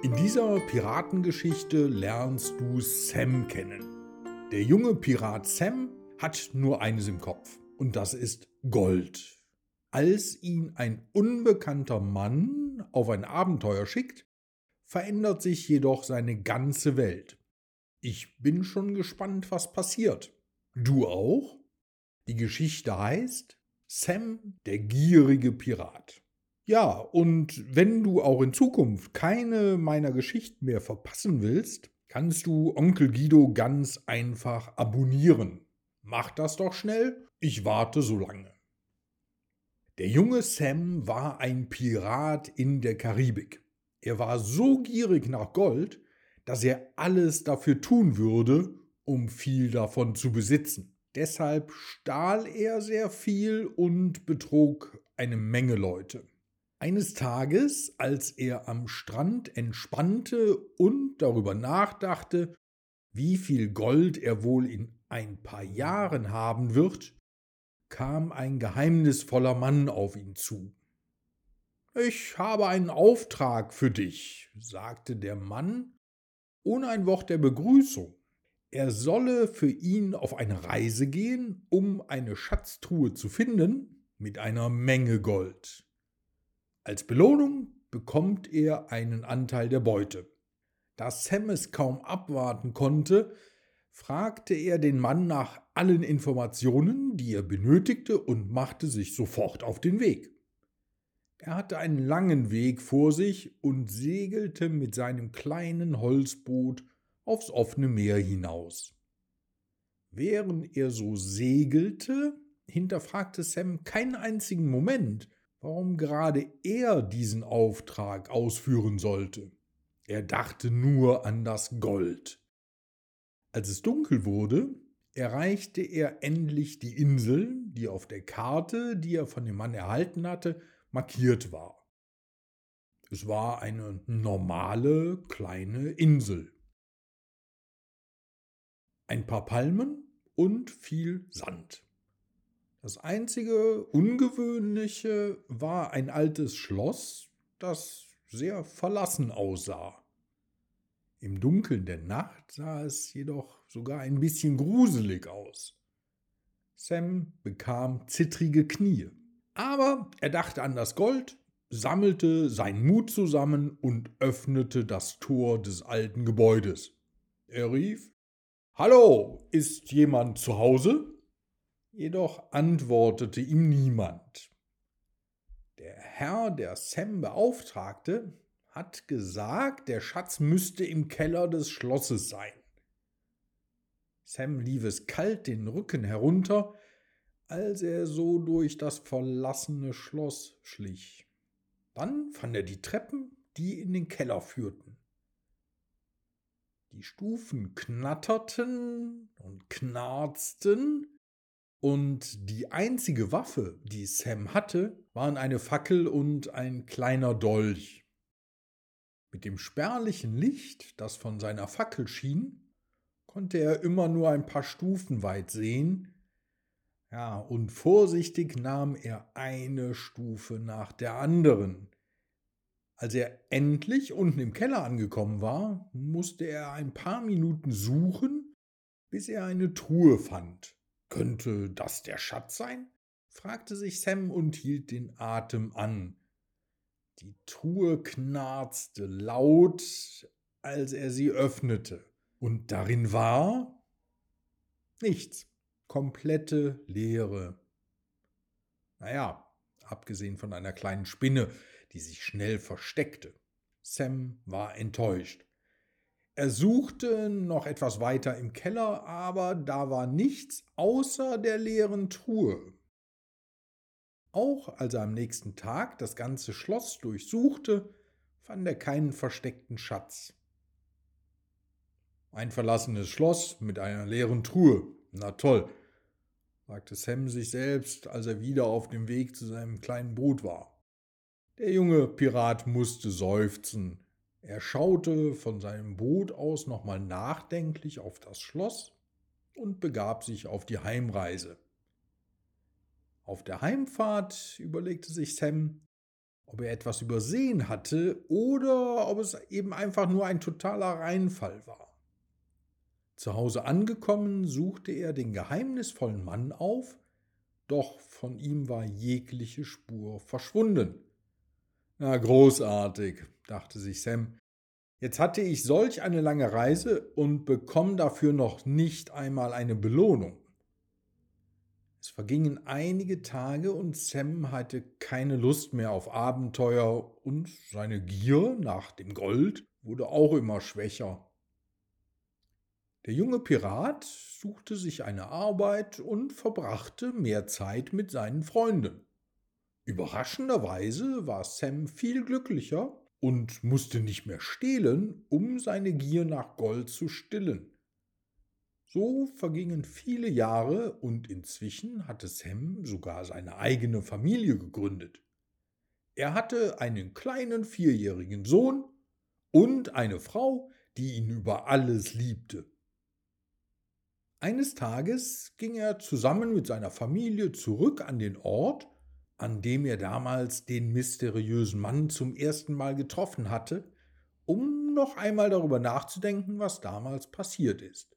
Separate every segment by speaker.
Speaker 1: In dieser Piratengeschichte lernst du Sam kennen. Der junge Pirat Sam hat nur eines im Kopf und das ist Gold. Als ihn ein unbekannter Mann auf ein Abenteuer schickt, verändert sich jedoch seine ganze Welt. Ich bin schon gespannt, was passiert. Du auch? Die Geschichte heißt Sam, der gierige Pirat. Ja, und wenn du auch in Zukunft keine meiner Geschichten mehr verpassen willst, kannst du Onkel Guido ganz einfach abonnieren. Mach das doch schnell, ich warte so lange. Der junge Sam war ein Pirat in der Karibik. Er war so gierig nach Gold, dass er alles dafür tun würde, um viel davon zu besitzen. Deshalb stahl er sehr viel und betrog eine Menge Leute. Eines Tages, als er am Strand entspannte und darüber nachdachte, wie viel Gold er wohl in ein paar Jahren haben wird, kam ein geheimnisvoller Mann auf ihn zu. Ich habe einen Auftrag für dich, sagte der Mann, ohne ein Wort der Begrüßung. Er solle für ihn auf eine Reise gehen, um eine Schatztruhe zu finden mit einer Menge Gold. Als Belohnung bekommt er einen Anteil der Beute. Da Sam es kaum abwarten konnte, fragte er den Mann nach allen Informationen, die er benötigte, und machte sich sofort auf den Weg. Er hatte einen langen Weg vor sich und segelte mit seinem kleinen Holzboot aufs offene Meer hinaus. Während er so segelte, hinterfragte Sam keinen einzigen Moment, warum gerade er diesen Auftrag ausführen sollte. Er dachte nur an das Gold. Als es dunkel wurde, erreichte er endlich die Insel, die auf der Karte, die er von dem Mann erhalten hatte, markiert war. Es war eine normale kleine Insel. Ein paar Palmen und viel Sand. Das einzige Ungewöhnliche war ein altes Schloss, das sehr verlassen aussah. Im Dunkeln der Nacht sah es jedoch sogar ein bisschen gruselig aus. Sam bekam zittrige Knie. Aber er dachte an das Gold, sammelte seinen Mut zusammen und öffnete das Tor des alten Gebäudes. Er rief Hallo, ist jemand zu Hause? Jedoch antwortete ihm niemand. Der Herr, der Sam beauftragte, hat gesagt, der Schatz müsste im Keller des Schlosses sein. Sam lief es kalt den Rücken herunter, als er so durch das verlassene Schloss schlich. Dann fand er die Treppen, die in den Keller führten. Die Stufen knatterten und knarzten, und die einzige Waffe, die Sam hatte, waren eine Fackel und ein kleiner Dolch. Mit dem spärlichen Licht, das von seiner Fackel schien, konnte er immer nur ein paar Stufen weit sehen. Ja, und vorsichtig nahm er eine Stufe nach der anderen. Als er endlich unten im Keller angekommen war, musste er ein paar Minuten suchen, bis er eine Truhe fand. Könnte das der Schatz sein? fragte sich Sam und hielt den Atem an. Die Truhe knarzte laut, als er sie öffnete, und darin war nichts, komplette Leere. Naja, abgesehen von einer kleinen Spinne, die sich schnell versteckte. Sam war enttäuscht. Er suchte noch etwas weiter im Keller, aber da war nichts außer der leeren Truhe. Auch als er am nächsten Tag das ganze Schloss durchsuchte, fand er keinen versteckten Schatz. Ein verlassenes Schloss mit einer leeren Truhe. Na toll, sagte Sam sich selbst, als er wieder auf dem Weg zu seinem kleinen Boot war. Der junge Pirat musste seufzen, er schaute von seinem Boot aus nochmal nachdenklich auf das Schloss und begab sich auf die Heimreise. Auf der Heimfahrt überlegte sich Sam, ob er etwas übersehen hatte oder ob es eben einfach nur ein totaler Reinfall war. Zu Hause angekommen, suchte er den geheimnisvollen Mann auf, doch von ihm war jegliche Spur verschwunden. Na großartig, dachte sich Sam. Jetzt hatte ich solch eine lange Reise und bekomme dafür noch nicht einmal eine Belohnung. Es vergingen einige Tage und Sam hatte keine Lust mehr auf Abenteuer und seine Gier nach dem Gold wurde auch immer schwächer. Der junge Pirat suchte sich eine Arbeit und verbrachte mehr Zeit mit seinen Freunden. Überraschenderweise war Sam viel glücklicher und musste nicht mehr stehlen, um seine Gier nach Gold zu stillen. So vergingen viele Jahre und inzwischen hatte Sam sogar seine eigene Familie gegründet. Er hatte einen kleinen vierjährigen Sohn und eine Frau, die ihn über alles liebte. Eines Tages ging er zusammen mit seiner Familie zurück an den Ort, an dem er damals den mysteriösen Mann zum ersten Mal getroffen hatte, um noch einmal darüber nachzudenken, was damals passiert ist.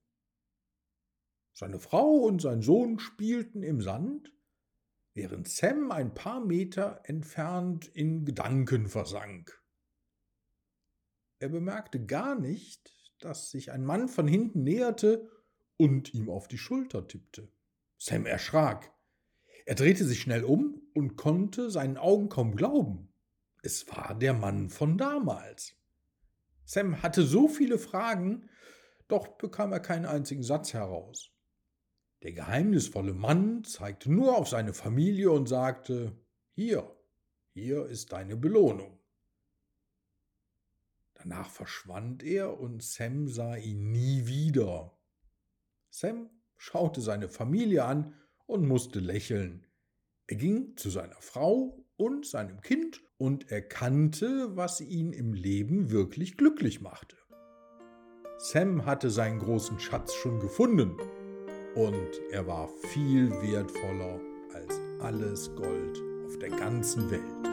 Speaker 1: Seine Frau und sein Sohn spielten im Sand, während Sam ein paar Meter entfernt in Gedanken versank. Er bemerkte gar nicht, dass sich ein Mann von hinten näherte und ihm auf die Schulter tippte. Sam erschrak. Er drehte sich schnell um und konnte seinen Augen kaum glauben. Es war der Mann von damals. Sam hatte so viele Fragen, doch bekam er keinen einzigen Satz heraus. Der geheimnisvolle Mann zeigte nur auf seine Familie und sagte, Hier, hier ist deine Belohnung. Danach verschwand er und Sam sah ihn nie wieder. Sam schaute seine Familie an und musste lächeln. Er ging zu seiner Frau und seinem Kind und erkannte, was ihn im Leben wirklich glücklich machte. Sam hatte seinen großen Schatz schon gefunden und er war viel wertvoller als alles Gold auf der ganzen Welt.